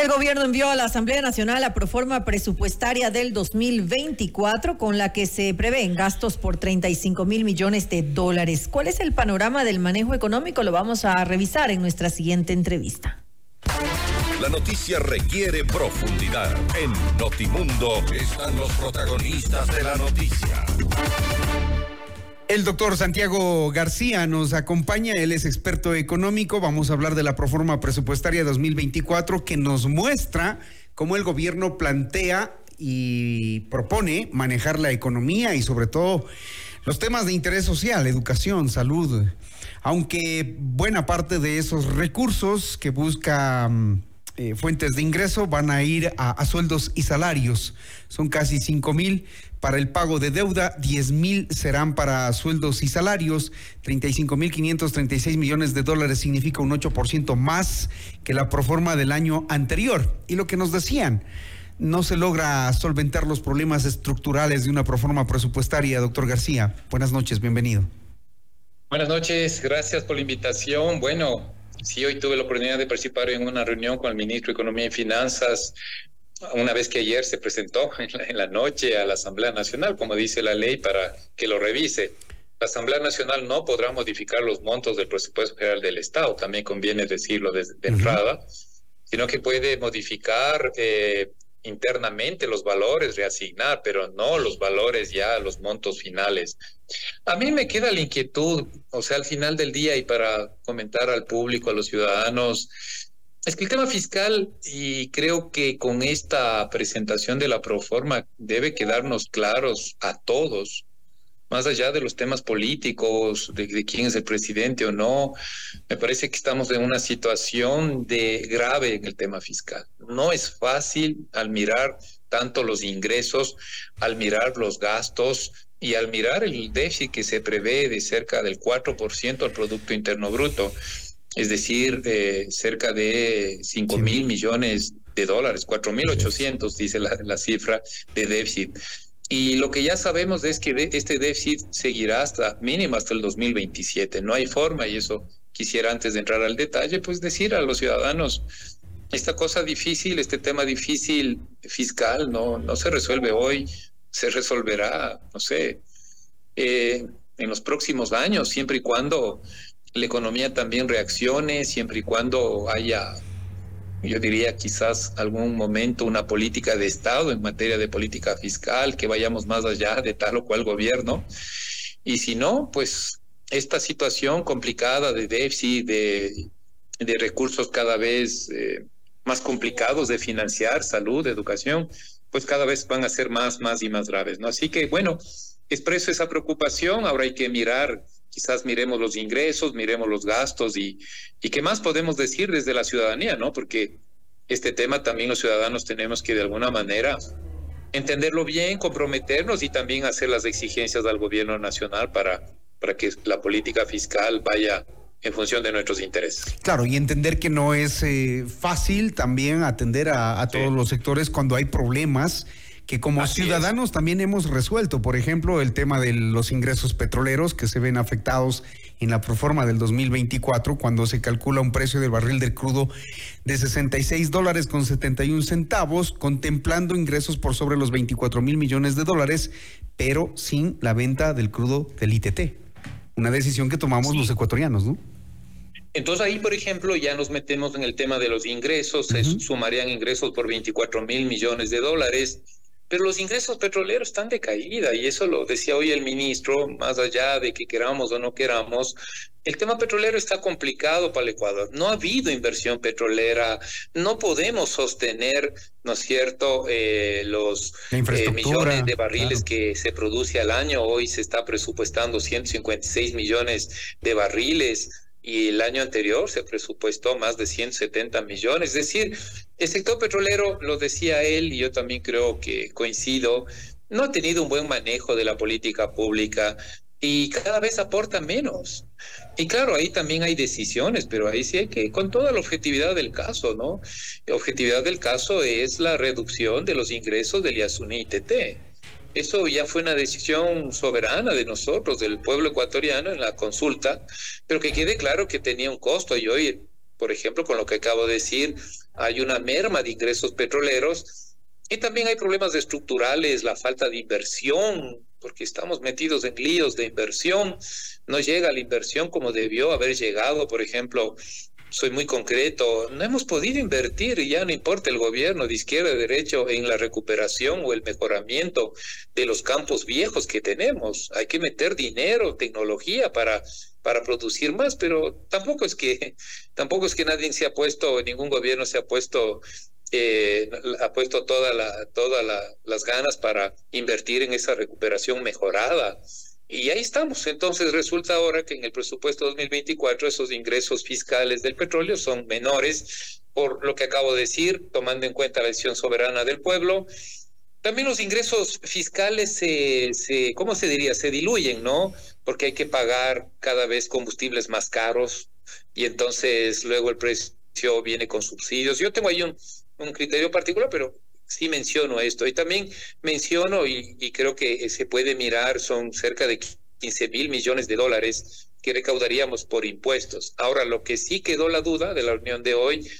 El gobierno envió a la Asamblea Nacional la proforma presupuestaria del 2024 con la que se prevén gastos por 35 mil millones de dólares. ¿Cuál es el panorama del manejo económico? Lo vamos a revisar en nuestra siguiente entrevista. La noticia requiere profundidad. En Notimundo están los protagonistas de la noticia. El doctor Santiago García nos acompaña, él es experto económico, vamos a hablar de la proforma presupuestaria 2024 que nos muestra cómo el gobierno plantea y propone manejar la economía y sobre todo los temas de interés social, educación, salud, aunque buena parte de esos recursos que busca mm, eh, fuentes de ingreso van a ir a, sueldos y salarios. Son casi 5 mil para el pago de deuda, 10 mil serán para sueldos y salarios, 35 mil 536 millones de dólares significa un 8% más que la proforma del año anterior. Y lo que nos decían, no se logra solventar los problemas estructurales de una proforma presupuestaria, doctor García. Buenas noches, bienvenido. Buenas noches, gracias por la invitación. Bueno, Sí, hoy tuve la oportunidad de participar en una reunión con el ministro de Economía y Finanzas, una vez que ayer se presentó en la, noche a la Asamblea Nacional, como dice la ley, para que lo revise. La Asamblea Nacional no podrá modificar los montos del presupuesto general del Estado, también conviene decirlo de, entrada, sino que puede modificar eh, internamente los valores, reasignar, pero no los valores ya, los montos finales. A mí me queda la inquietud, o sea, al final del día y para comentar al público, a los ciudadanos, es que el tema fiscal, y creo que con esta presentación de la proforma debe quedarnos claros a todos, más allá de los temas políticos, de, quién es el presidente o no, me parece que estamos en una situación de grave en el tema fiscal. No es fácil al mirar tanto los ingresos, al mirar los gastos y al mirar el déficit que se prevé de cerca del 4% al Producto Interno Bruto, es decir, eh, cerca de 5 mil millones de dólares, 4 mil 800 dice la, la cifra de déficit. Y lo que ya sabemos es que este déficit seguirá hasta mínimo hasta el 2027. No hay forma, y eso quisiera antes de entrar al detalle, pues decir a los ciudadanos, esta cosa difícil, este tema difícil fiscal, no, no se resuelve hoy, se resolverá, no sé, eh, en los próximos años, siempre y cuando la economía también reaccione, siempre y cuando haya yo diría quizás algún momento una política de Estado en materia de política fiscal, que vayamos más allá de tal o cual gobierno. Y si no, pues esta situación complicada de déficit, de, recursos cada vez eh, más complicados de financiar, salud, educación, pues cada vez van a ser más, más y más graves, ¿no? Así que, bueno, expreso esa preocupación, ahora hay que mirar quizás miremos los ingresos, miremos los gastos y, y qué más podemos decir desde la ciudadanía, ¿no? Porque este tema también los ciudadanos tenemos que de alguna manera entenderlo bien, comprometernos y también hacer las exigencias al gobierno nacional para, para que la política fiscal vaya en función de nuestros intereses. Claro, y entender que no es eh, fácil también atender a, todos los sectores cuando hay problemas que como ciudadanos también hemos resuelto, por ejemplo, el tema de los ingresos petroleros que se ven afectados en la proforma del 2024 cuando se calcula un precio del barril del crudo de 66 dólares con 71 centavos, contemplando ingresos por sobre los 24 mil millones de dólares, pero sin la venta del crudo del ITT. Una decisión que tomamos los ecuatorianos, ¿no? Entonces ahí, por ejemplo, ya nos metemos en el tema de los ingresos, se sumarían ingresos por 24 mil millones de dólares pero los ingresos petroleros están de caída y eso lo decía hoy el ministro, más allá de que queramos o no queramos, el tema petrolero está complicado para el Ecuador. No ha habido inversión petrolera, no podemos sostener, ¿no es cierto?, eh, los eh, millones de barriles que se produce al año. Hoy se está presupuestando 156 millones de barriles y el año anterior se presupuestó más de 170 millones. Es decir, el sector petrolero, lo decía él, y yo también creo que coincido, no ha tenido un buen manejo de la política pública y cada vez aporta menos. Y claro, ahí también hay decisiones, pero ahí sí hay que, con toda la objetividad del caso, ¿no? La objetividad del caso es la reducción de los ingresos del Yasuní ITT. Eso ya fue una decisión soberana de nosotros, del pueblo ecuatoriano, en la consulta, pero que quede claro que tenía un costo. Y hoy, por ejemplo, con lo que acabo de decir, hay una merma de ingresos petroleros y también hay problemas estructurales, la falta de inversión, porque estamos metidos en líos de inversión, no llega la inversión como debió haber llegado, por ejemplo, soy muy concreto, no hemos podido invertir, ya no importa el gobierno de izquierda de derecha, en la recuperación o el mejoramiento de los campos viejos que tenemos. Hay que meter dinero, tecnología para, para producir más, pero tampoco es que, tampoco es que nadie se ha puesto, ningún gobierno se ha puesto eh, ha puesto todas la, toda las ganas para invertir en esa recuperación mejorada. Y ahí estamos. Entonces resulta ahora que en el presupuesto 2024 esos ingresos fiscales del petróleo son menores por lo que acabo de decir, tomando en cuenta la decisión soberana del pueblo. También los ingresos fiscales se, se, ¿cómo se diría? Se diluyen, ¿no? Porque hay que pagar cada vez combustibles más caros y entonces luego el precio viene con subsidios. Yo tengo ahí un, un criterio particular, pero sí menciono esto. Y también menciono, y, creo que se puede mirar, son cerca de 15 mil millones de dólares que recaudaríamos por impuestos. Ahora, lo que sí quedó la duda de la reunión de hoy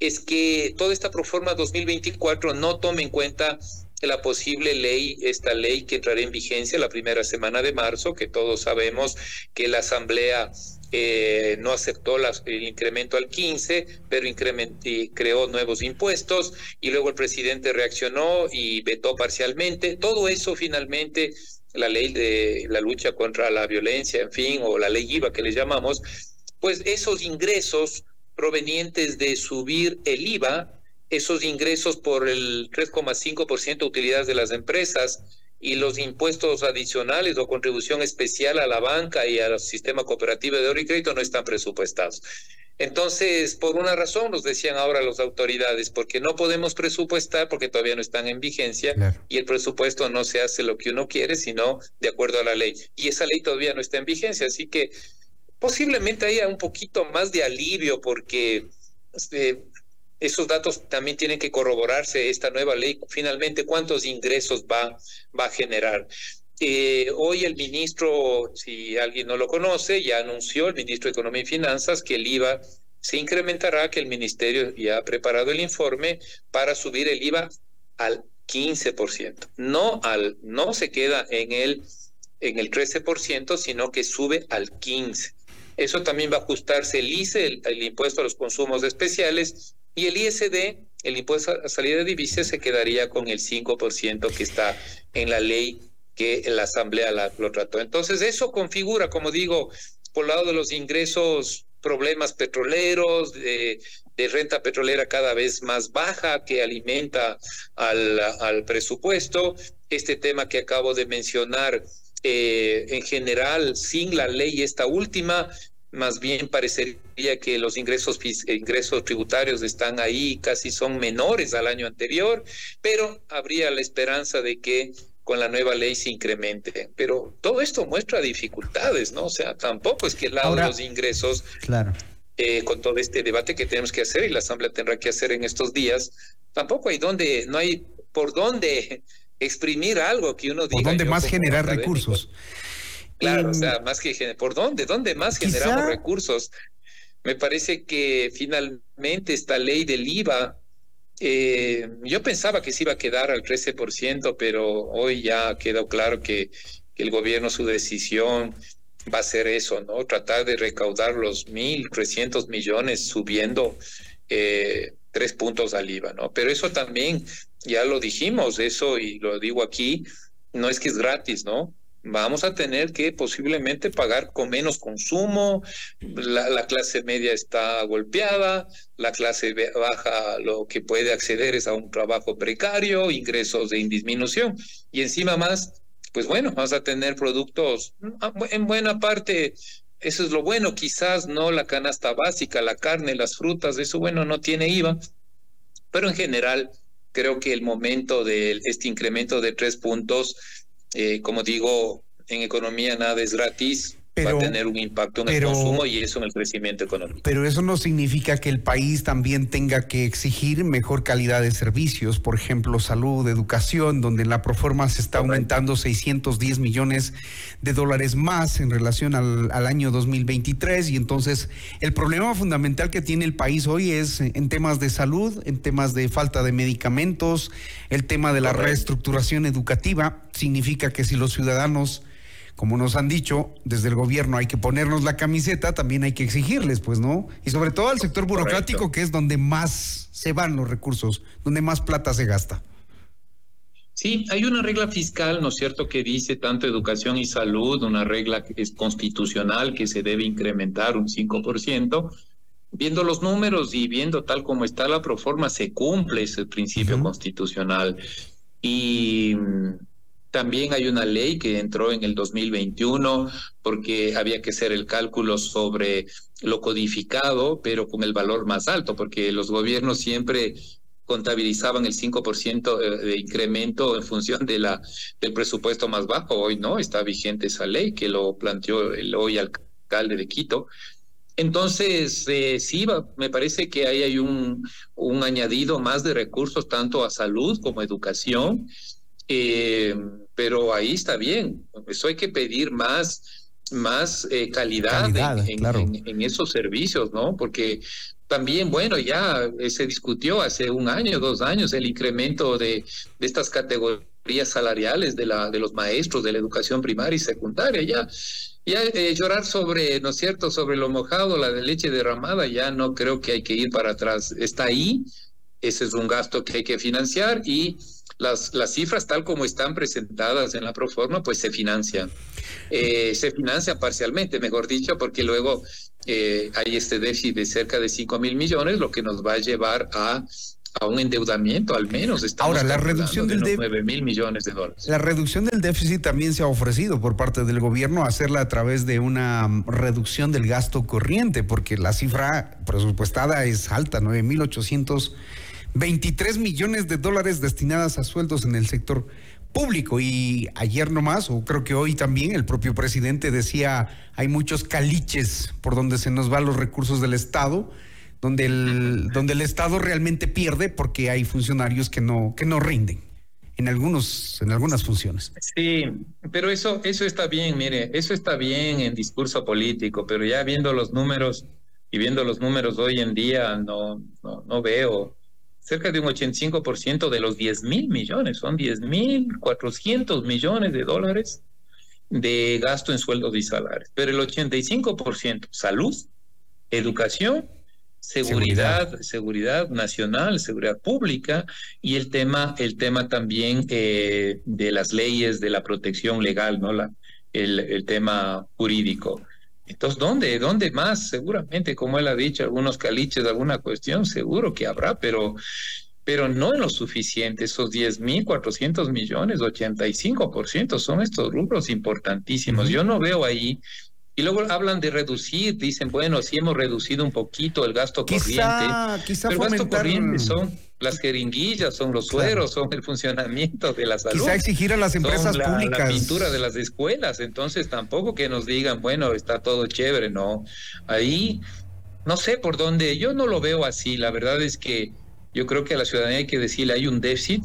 es que toda esta proforma 2024 no tome en cuenta la posible ley, esta ley que entrará en vigencia la primera semana de marzo, que todos sabemos que la Asamblea eh, no aceptó el incremento al 15, pero creó nuevos impuestos y luego el presidente reaccionó y vetó parcialmente. Todo eso finalmente, la ley de la lucha contra la violencia, en fin, o la ley IVA que le llamamos, pues esos ingresos provenientes de subir el IVA, esos ingresos por el 3,5% de utilidades de las empresas, y los impuestos adicionales o contribución especial a la banca y al sistema cooperativo de oro y crédito no están presupuestados. Entonces, por una razón, nos decían ahora las autoridades, porque no podemos presupuestar porque todavía no están en vigencia y el presupuesto no se hace lo que uno quiere, sino de acuerdo a la ley. Y esa ley todavía no está en vigencia, así que posiblemente haya un poquito más de alivio porque este, esos datos también tienen que corroborarse esta nueva ley. Finalmente, ¿cuántos ingresos va, va a generar? Eh, hoy el ministro, si alguien no lo conoce, ya anunció el ministro de Economía y Finanzas que el IVA se incrementará, que el ministerio ya ha preparado el informe para subir el IVA al 15%. No al no se queda en el en el 13%, sino que sube al 15. Eso también va a ajustarse el ICE, el impuesto a los consumos especiales, y el ISD, el impuesto a salida de divisas, se quedaría con el 5% que está en la ley que la Asamblea lo trató. Entonces, eso configura, como digo, por lado de los ingresos, problemas petroleros, de, renta petrolera cada vez más baja que alimenta al, al presupuesto. Este tema que acabo de mencionar, eh, en general, sin la ley esta última, más bien parecería que los ingresos, ingresos tributarios están ahí, casi son menores al año anterior, pero habría la esperanza de que con la nueva ley se incremente. Pero todo esto muestra dificultades, ¿no? O sea, tampoco es que el lado de los ingresos, claro. Eh, con todo este debate que tenemos que hacer y la Asamblea tendrá que hacer en estos días, tampoco hay donde, no hay por dónde exprimir algo que uno diga. Por dónde más generar recursos. Claro, o sea, más que por dónde, dónde más generamos recursos. Me parece que finalmente esta ley del IVA, eh, yo pensaba que se iba a quedar al 13%, pero hoy ya quedó claro que, el gobierno, su decisión va a ser eso, ¿no? Tratar de recaudar los 1.300 millones subiendo eh, tres puntos al IVA, ¿no? Pero eso también, ya lo dijimos, eso y lo digo aquí, no es que es gratis, ¿no? Vamos a tener que posiblemente pagar con menos consumo, la, clase media está golpeada, la clase baja lo que puede acceder es a un trabajo precario, ingresos de disminución y encima más, pues bueno, vamos a tener productos ah, en buena parte. Eso es lo bueno, quizás no la canasta básica, la carne, las frutas, eso bueno, no tiene IVA, pero en general creo que el momento de este incremento de tres puntos eh, como digo, en economía nada es gratis. Va a tener un impacto en el consumo y eso en el crecimiento económico. Pero eso no significa que el país también tenga que exigir mejor calidad de servicios, por ejemplo, salud, educación, donde en la proforma se está aumentando 610 millones de dólares más en relación al, al año 2023 y entonces el problema fundamental que tiene el país hoy es en temas de salud, en temas de falta de medicamentos, el tema de la reestructuración educativa, significa que si los ciudadanos como nos han dicho desde el gobierno, hay que ponernos la camiseta, también hay que exigirles, pues, ¿no? Y sobre todo al sector burocrático, que es donde más se van los recursos, donde más plata se gasta. Sí, hay una regla fiscal, ¿no es cierto?, que dice tanto educación y salud, una regla que es constitucional que se debe incrementar un 5%. Viendo los números y viendo tal como está la proforma, se cumple ese principio constitucional. Y también hay una ley que entró en el 2021 porque había que hacer el cálculo sobre lo codificado, pero con el valor más alto, porque los gobiernos siempre contabilizaban el 5% eh, de incremento en función de la, del presupuesto más bajo. Hoy no, está vigente esa ley que lo planteó el hoy alcalde de Quito. Entonces, eh, sí, me parece que ahí hay un, un añadido más de recursos tanto a salud como educación. Eh, pero ahí está bien. Eso hay que pedir más, más eh, calidad, en, esos servicios, ¿no? Porque también, bueno, ya eh, se discutió hace un año, dos años, el incremento de, de estas categorías salariales de, la, de los maestros de la educación primaria y secundaria. Ya, ya eh, llorar sobre, ¿no es cierto?, sobre lo mojado, la de leche derramada, ya no creo que hay que ir para atrás. Está ahí, ese es un gasto que hay que financiar y las, las cifras tal como están presentadas en la proforma, pues se financian. Eh, se financia parcialmente, mejor dicho, porque luego eh, hay este déficit de cerca de 5 mil millones, lo que nos va a llevar a a un endeudamiento al menos. Estamos Ahora, la reducción del déficit. 9 mil millones de dólares. La reducción del déficit también se ha ofrecido por parte del gobierno hacerla a través de una reducción del gasto corriente, porque la cifra presupuestada es alta, 9 mil 800 23 millones de dólares destinadas a sueldos en el sector público. Y ayer nomás, o creo que hoy también, el propio presidente decía, hay muchos caliches por donde se nos van los recursos del Estado, donde el, donde el Estado realmente pierde porque hay funcionarios que no, que no rinden en algunos, en algunas funciones. Sí, pero eso, eso está bien, mire, eso está bien en discurso político, pero ya viendo los números y viendo los números hoy en día, no, no, no veo cerca de un 85% de los 10 mil millones, son 10 mil 400 millones de dólares de gasto en sueldos y salarios, pero el 85% salud, educación, seguridad, seguridad, nacional, seguridad pública y el tema, el tema también eh, de las leyes de la protección legal, ¿no? La, el, el tema jurídico. Entonces, ¿dónde? ¿Dónde más? Seguramente, como él ha dicho, algunos caliches, alguna cuestión, seguro que habrá, pero, pero no en lo suficiente. Esos 10.400 millones, 85% son estos rubros importantísimos. Yo no veo ahí y luego hablan de reducir, dicen, bueno, si hemos reducido un poquito el gasto corriente. Quizá el gasto corriente son las jeringuillas, son los sueros, son el funcionamiento de la salud. Quizá exigir a las empresas públicas. La pintura de las escuelas, entonces tampoco que nos digan, bueno, está todo chévere, no. Ahí, no sé por dónde, yo no lo veo así, la verdad es que yo creo que a la ciudadanía hay que decirle, hay un déficit,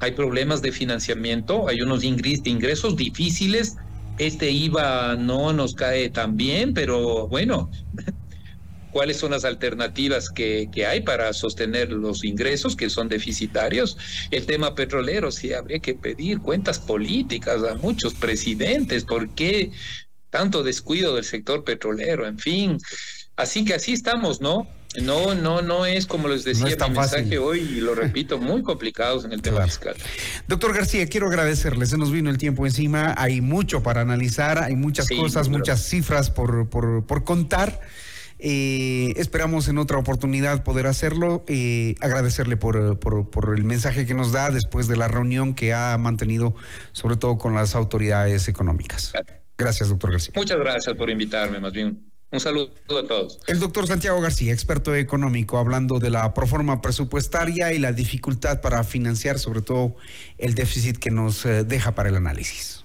hay problemas de financiamiento, hay unos ingresos difíciles este IVA no nos cae tan bien, pero bueno, ¿cuáles son las alternativas que, que, hay para sostener los ingresos que son deficitarios? El tema petrolero, sí, habría que pedir cuentas políticas a muchos presidentes, ¿por qué tanto descuido del sector petrolero? En fin, así que así estamos, ¿no? No, no, no es como les decía mi mensaje hoy, y lo repito, muy complicados en el tema fiscal. Doctor García, quiero agradecerle, se nos vino el tiempo encima, hay mucho para analizar, hay muchas cosas, muchas cifras por, por, por contar. Eh, esperamos en otra oportunidad poder hacerlo. Eh, agradecerle por, por, por, el mensaje que nos da después de la reunión que ha mantenido, sobre todo con las autoridades económicas. Gracias, doctor García. Muchas gracias por invitarme, más bien. Un saludo a todos. El doctor Santiago García, experto económico, hablando de la proforma presupuestaria y la dificultad para financiar, sobre todo, el déficit que nos eh, deja para el análisis.